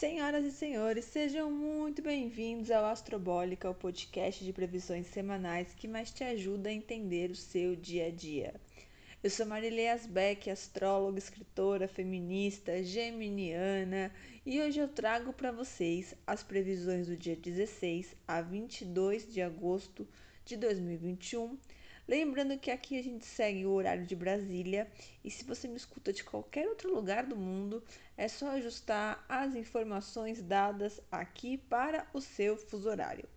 Senhoras e senhores, sejam muito bem-vindos ao Astrobólica, o podcast de previsões semanais que mais te ajuda a entender o seu dia a dia. Eu sou Marilei Asbeck, astróloga, escritora, feminista, geminiana, e hoje eu trago para vocês as previsões do dia 16 a 22 de agosto de 2021 Lembrando que aqui a gente segue o horário de Brasília e se você me escuta de qualquer outro lugar do mundo, é só ajustar as informações dadas aqui para o seu fuso horário.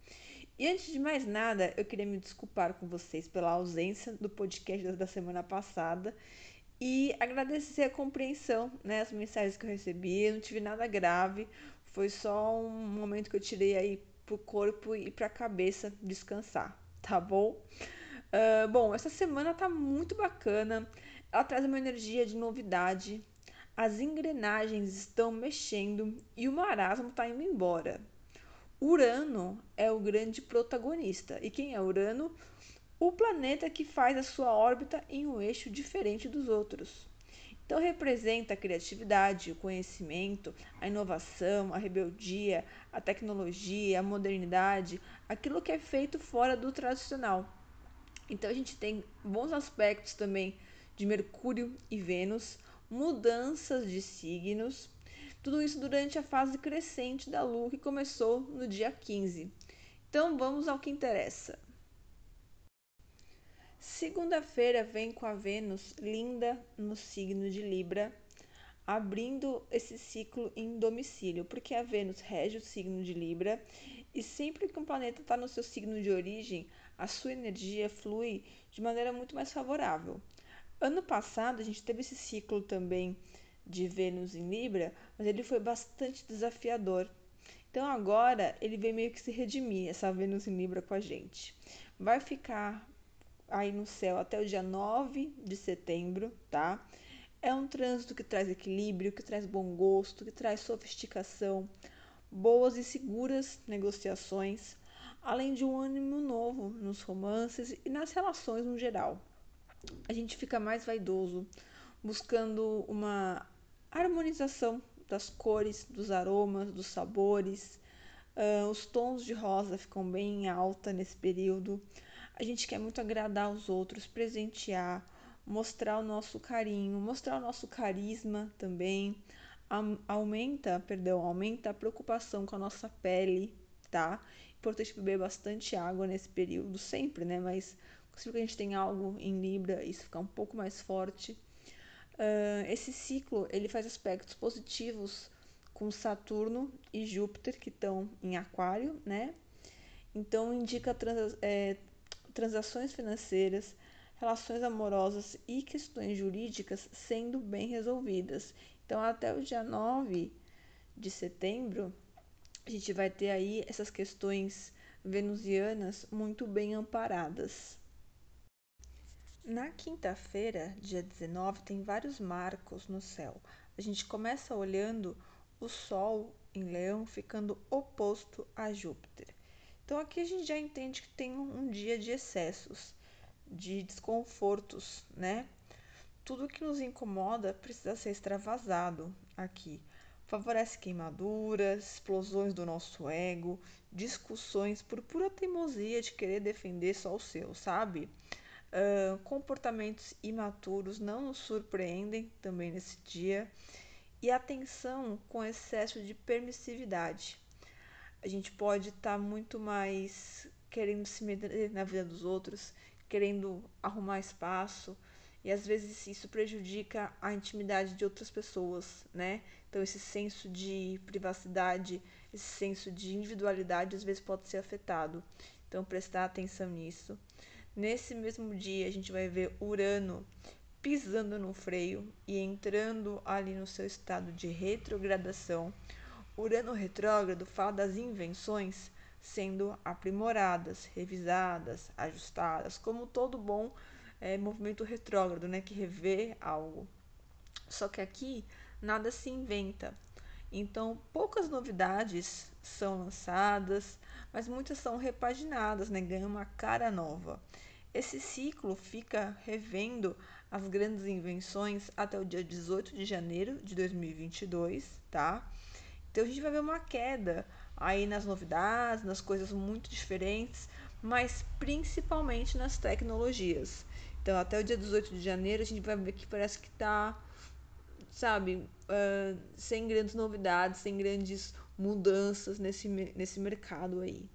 E antes de mais nada, eu queria me desculpar com vocês pela ausência do podcast da semana passada e agradecer a compreensão, né, as mensagens que eu recebi. Eu não tive nada grave, foi só um momento que eu tirei aí pro corpo e pra cabeça descansar, tá bom? Uh, bom, essa semana tá muito bacana. Ela traz uma energia de novidade. As engrenagens estão mexendo e o marasmo está indo embora. Urano é o grande protagonista. E quem é Urano? O planeta que faz a sua órbita em um eixo diferente dos outros. Então representa a criatividade, o conhecimento, a inovação, a rebeldia, a tecnologia, a modernidade, aquilo que é feito fora do tradicional. Então a gente tem bons aspectos também de Mercúrio e Vênus, mudanças de signos, tudo isso durante a fase crescente da Lua que começou no dia 15. Então vamos ao que interessa. Segunda-feira vem com a Vênus linda no signo de Libra, abrindo esse ciclo em domicílio, porque a Vênus rege o signo de Libra e sempre que um planeta está no seu signo de origem, a sua energia flui de maneira muito mais favorável. Ano passado a gente teve esse ciclo também de Vênus em Libra, mas ele foi bastante desafiador. Então agora ele vem meio que se redimir, essa Vênus em Libra com a gente. Vai ficar aí no céu até o dia 9 de setembro, tá? É um trânsito que traz equilíbrio, que traz bom gosto, que traz sofisticação, boas e seguras negociações, além de um ânimo novo nos romances e nas relações no geral. A gente fica mais vaidoso, buscando uma harmonização das cores, dos aromas, dos sabores. Uh, os tons de rosa ficam bem em alta nesse período. A gente quer muito agradar os outros, presentear, mostrar o nosso carinho, mostrar o nosso carisma também. Aumenta, perdão, aumenta a preocupação com a nossa pele, tá? importante beber bastante água nesse período, sempre, né? Mas que a gente tem algo em Libra, isso fica um pouco mais forte. Uh, esse ciclo ele faz aspectos positivos com Saturno e Júpiter que estão em Aquário, né? Então indica trans, é, transações financeiras, relações amorosas e questões jurídicas sendo bem resolvidas. Então até o dia 9 de setembro a gente vai ter aí essas questões venusianas muito bem amparadas. Na quinta-feira, dia 19, tem vários marcos no céu. A gente começa olhando o Sol em Leão ficando oposto a Júpiter. Então aqui a gente já entende que tem um dia de excessos, de desconfortos, né? Tudo que nos incomoda precisa ser extravasado aqui favorece queimaduras, explosões do nosso ego, discussões por pura teimosia de querer defender só o seu, sabe? Uh, comportamentos imaturos não nos surpreendem também nesse dia e atenção com excesso de permissividade. A gente pode estar tá muito mais querendo se meter na vida dos outros, querendo arrumar espaço, e às vezes isso prejudica a intimidade de outras pessoas, né? Então esse senso de privacidade, esse senso de individualidade às vezes pode ser afetado. Então prestar atenção nisso. Nesse mesmo dia a gente vai ver Urano pisando no freio e entrando ali no seu estado de retrogradação. Urano retrógrado fala das invenções sendo aprimoradas, revisadas, ajustadas, como todo bom é, movimento retrógrado, né, que revê algo. Só que aqui nada se inventa. Então, poucas novidades são lançadas, mas muitas são repaginadas, né, ganham uma cara nova. Esse ciclo fica revendo as grandes invenções até o dia 18 de janeiro de 2022, tá? Então a gente vai ver uma queda aí nas novidades, nas coisas muito diferentes, mas principalmente nas tecnologias. Então até o dia 18 de janeiro a gente vai ver que parece que está, sabe, uh, sem grandes novidades, sem grandes mudanças nesse, nesse mercado aí.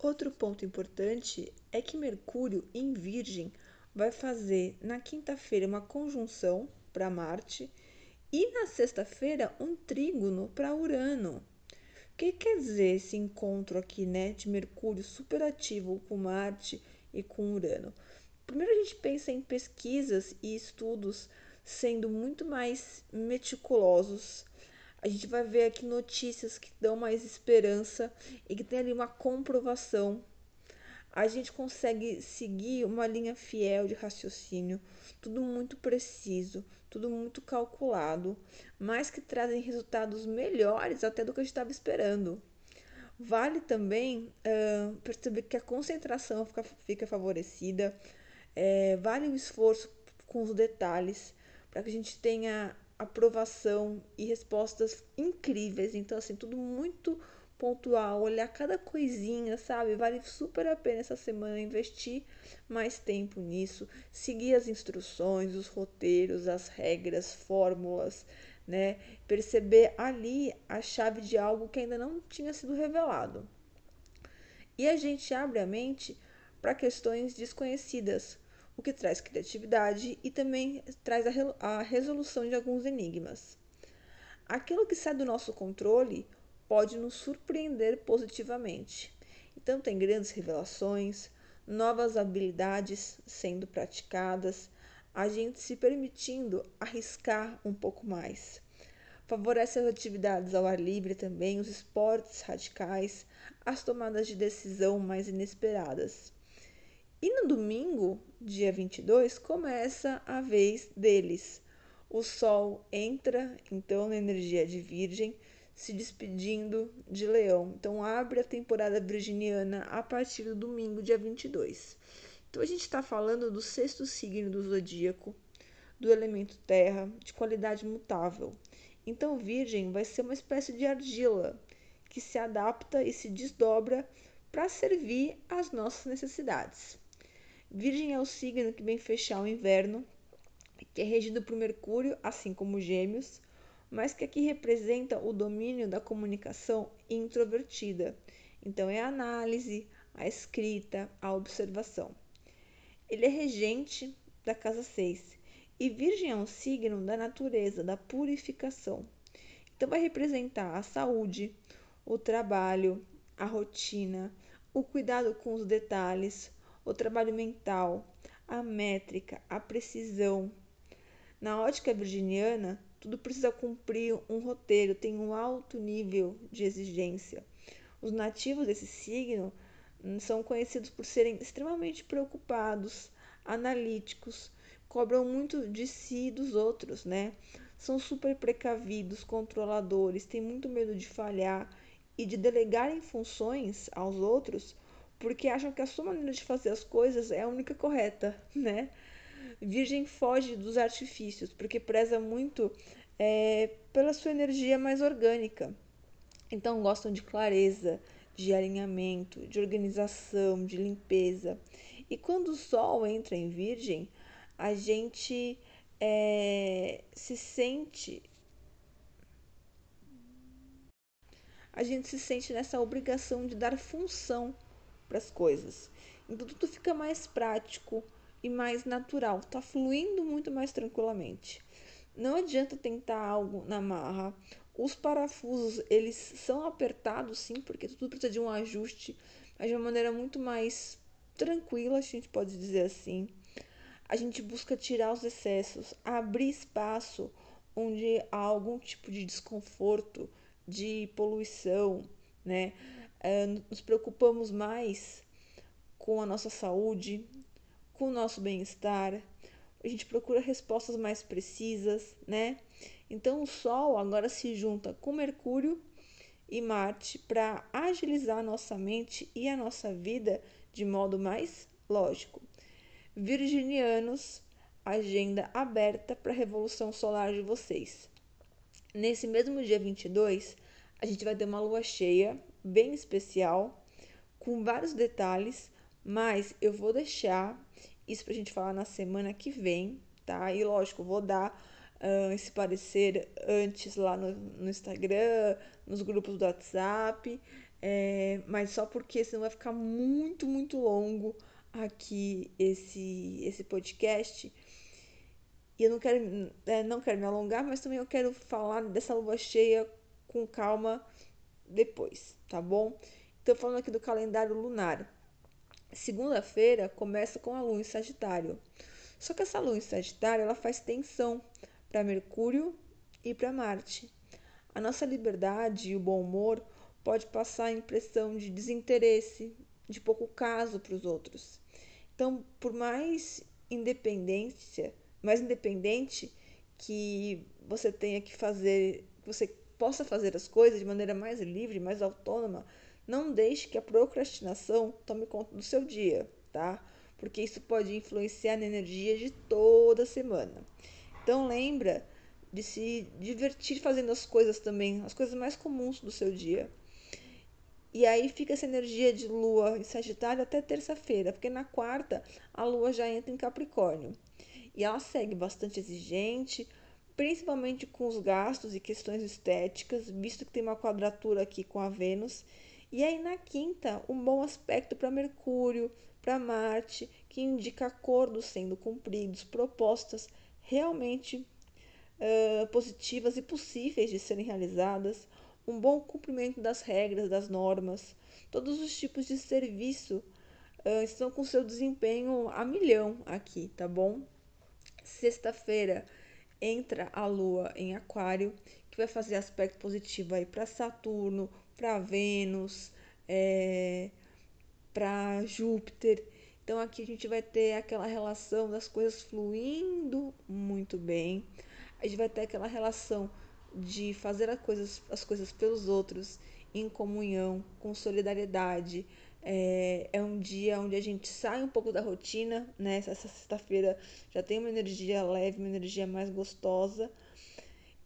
Outro ponto importante é que Mercúrio em Virgem vai fazer na quinta-feira uma conjunção para Marte e na sexta-feira um trígono para Urano. O que quer dizer esse encontro aqui, né, de Mercúrio superativo com Marte e com Urano? Primeiro a gente pensa em pesquisas e estudos sendo muito mais meticulosos. A gente vai ver aqui notícias que dão mais esperança e que tem ali uma comprovação a gente consegue seguir uma linha fiel de raciocínio, tudo muito preciso, tudo muito calculado, mas que trazem resultados melhores até do que a gente estava esperando. Vale também uh, perceber que a concentração fica, fica favorecida, é, vale o esforço com os detalhes para que a gente tenha aprovação e respostas incríveis. Então, assim, tudo muito pontual, olhar cada coisinha, sabe? Vale super a pena essa semana investir mais tempo nisso, seguir as instruções, os roteiros, as regras, fórmulas, né? Perceber ali a chave de algo que ainda não tinha sido revelado. E a gente abre a mente para questões desconhecidas, o que traz criatividade e também traz a, resolução de alguns enigmas. Aquilo que sai do nosso controle pode nos surpreender positivamente. Então, tem grandes revelações, novas habilidades sendo praticadas, a gente se permitindo arriscar um pouco mais. Favorece as atividades ao ar livre também, os esportes radicais, as tomadas de decisão mais inesperadas. E no domingo, dia 22, começa a vez deles. O Sol entra então na energia de Virgem, se despedindo de Leão. Então abre a temporada virginiana a partir do domingo, dia 22. Então a gente está falando do sexto signo do zodíaco, do elemento terra, de qualidade mutável. Então Virgem vai ser uma espécie de argila que se adapta e se desdobra para servir às nossas necessidades. Virgem é o signo que vem fechar o inverno, que é regido por Mercúrio, assim como Gêmeos, mas que aqui representa o domínio da comunicação introvertida. Então, é a análise, a escrita, a observação. Ele é regente da casa 6 e Virgem é um signo da natureza, da purificação. Então, vai representar a saúde, o trabalho, a rotina, o cuidado com os detalhes, o trabalho mental, a métrica, a precisão. Na ótica virginiana, tudo precisa cumprir um roteiro, tem um alto nível de exigência. Os nativos desse signo hum, são conhecidos por serem extremamente preocupados, analíticos, cobram muito de si e dos outros, né? São super precavidos, controladores, têm muito medo de falhar e de delegarem funções aos outros porque acham que a sua maneira de fazer as coisas é a única correta, né? Virgem foge dos artifícios, porque preza muito é, pela sua energia mais orgânica. Então gostam de clareza, de alinhamento, de organização, de limpeza. E quando o Sol entra em Virgem, a gente é, se sente a gente se sente nessa obrigação de dar função para as coisas. Então tudo fica mais prático, e mais natural, tá fluindo muito mais tranquilamente. Não adianta tentar algo na marra. Os parafusos, eles são apertados sim, porque tudo precisa de um ajuste, mas de uma maneira muito mais tranquila, a gente pode dizer assim. A gente busca tirar os excessos, abrir espaço onde há algum tipo de desconforto, de poluição, né? É, nos preocupamos mais com a nossa saúde, com o nosso bem-estar, a gente procura respostas mais precisas, né? Então o Sol agora se junta com Mercúrio e Marte para agilizar a nossa mente e a nossa vida de modo mais lógico. Virginianos, agenda aberta para a revolução solar de vocês. Nesse mesmo dia 22, a gente vai ter uma lua cheia bem especial, com vários detalhes, mas eu vou deixar isso pra gente falar na semana que vem, tá? E lógico, vou dar uh, esse parecer antes lá no, no Instagram, nos grupos do WhatsApp, é, mas só porque senão vai ficar muito, muito longo aqui esse, esse podcast. E eu não quero, é, não quero me alongar, mas também eu quero falar dessa lua cheia com calma depois, tá bom? Então, falando aqui do calendário lunar. Segunda-feira começa com a lua em Sagitário. Só que essa lua em Sagitário ela faz tensão para Mercúrio e para Marte. A nossa liberdade e o bom humor pode passar a impressão de desinteresse, de pouco caso para os outros. Então, por mais independência, mais independente que você tenha que fazer, que você possa fazer as coisas de maneira mais livre, mais autônoma, não deixe que a procrastinação tome conta do seu dia, tá? Porque isso pode influenciar na energia de toda a semana. Então lembra de se divertir fazendo as coisas também, as coisas mais comuns do seu dia. E aí fica essa energia de lua em Sagitário até terça-feira, porque na quarta a lua já entra em Capricórnio. E ela segue bastante exigente, principalmente com os gastos e questões estéticas, visto que tem uma quadratura aqui com a Vênus. E aí na quinta, um bom aspecto para Mercúrio, para Marte, que indica acordos sendo cumpridos, propostas realmente uh, positivas e possíveis de serem realizadas, um bom cumprimento das regras, das normas. Todos os tipos de serviço uh, estão com seu desempenho a milhão aqui, tá bom? Sexta-feira entra a Lua em Aquário, que vai fazer aspecto positivo aí para Saturno, para Vênus, é, para Júpiter. Então aqui a gente vai ter aquela relação das coisas fluindo muito bem. A gente vai ter aquela relação de fazer as coisas, as coisas pelos outros em comunhão, com solidariedade. É, é um dia onde a gente sai um pouco da rotina, né? Essa sexta-feira já tem uma energia leve, uma energia mais gostosa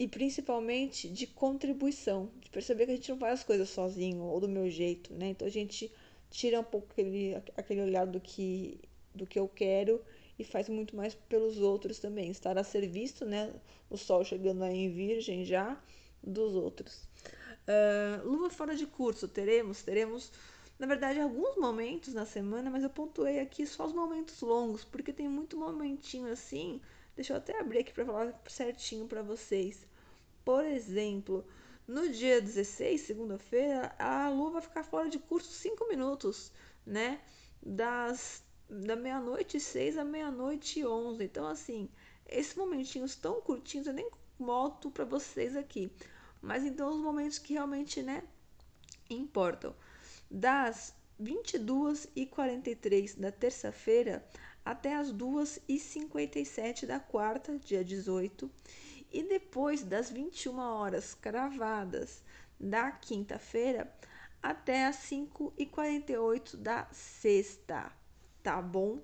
e principalmente de contribuição, de perceber que a gente não faz as coisas sozinho ou do meu jeito, né? Então a gente tira um pouco aquele, aquele olhar do que, do que eu quero e faz muito mais pelos outros também. Estar a serviço, né? O sol chegando aí em virgem já, dos outros. Uh, lua fora de curso, teremos? Teremos, na verdade, alguns momentos na semana, mas eu pontuei aqui só os momentos longos, porque tem muito momentinho assim. Deixa eu até abrir aqui para falar certinho para vocês. Por exemplo, no dia 16, segunda-feira, a lua vai ficar fora de curso 5 minutos, né? Das da meia-noite e seis à meia-noite e onze. Então, assim, esses momentinhos tão curtinhos eu nem moto para vocês aqui. Mas então os momentos que realmente, né, importam. Das 22 e 43 da terça-feira até as 2 e 57 da quarta, dia 18. E depois das 21 horas cravadas da quinta-feira até as 5 e 48 da sexta tá bom?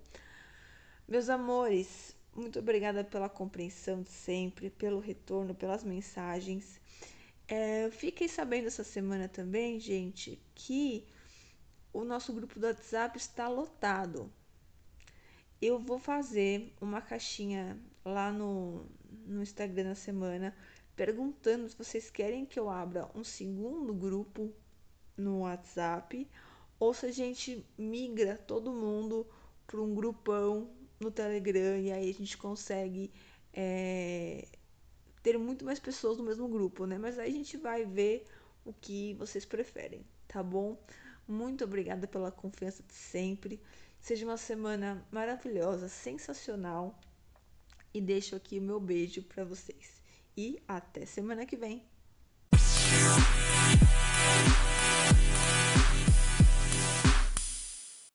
Meus amores, muito obrigada pela compreensão de sempre, pelo retorno, pelas mensagens. É, fiquei sabendo essa semana também, gente, que o nosso grupo do WhatsApp está lotado. Eu vou fazer uma caixinha lá no, no Instagram na semana perguntando se vocês querem que eu abra um segundo grupo no WhatsApp ou se a gente migra todo mundo para um grupão no Telegram e aí a gente consegue é, ter muito mais pessoas no mesmo grupo, né? Mas aí a gente vai ver o que vocês preferem, tá bom? Muito obrigada pela confiança de sempre. Seja uma semana maravilhosa, sensacional. E deixo aqui o meu beijo para vocês. E até semana que vem.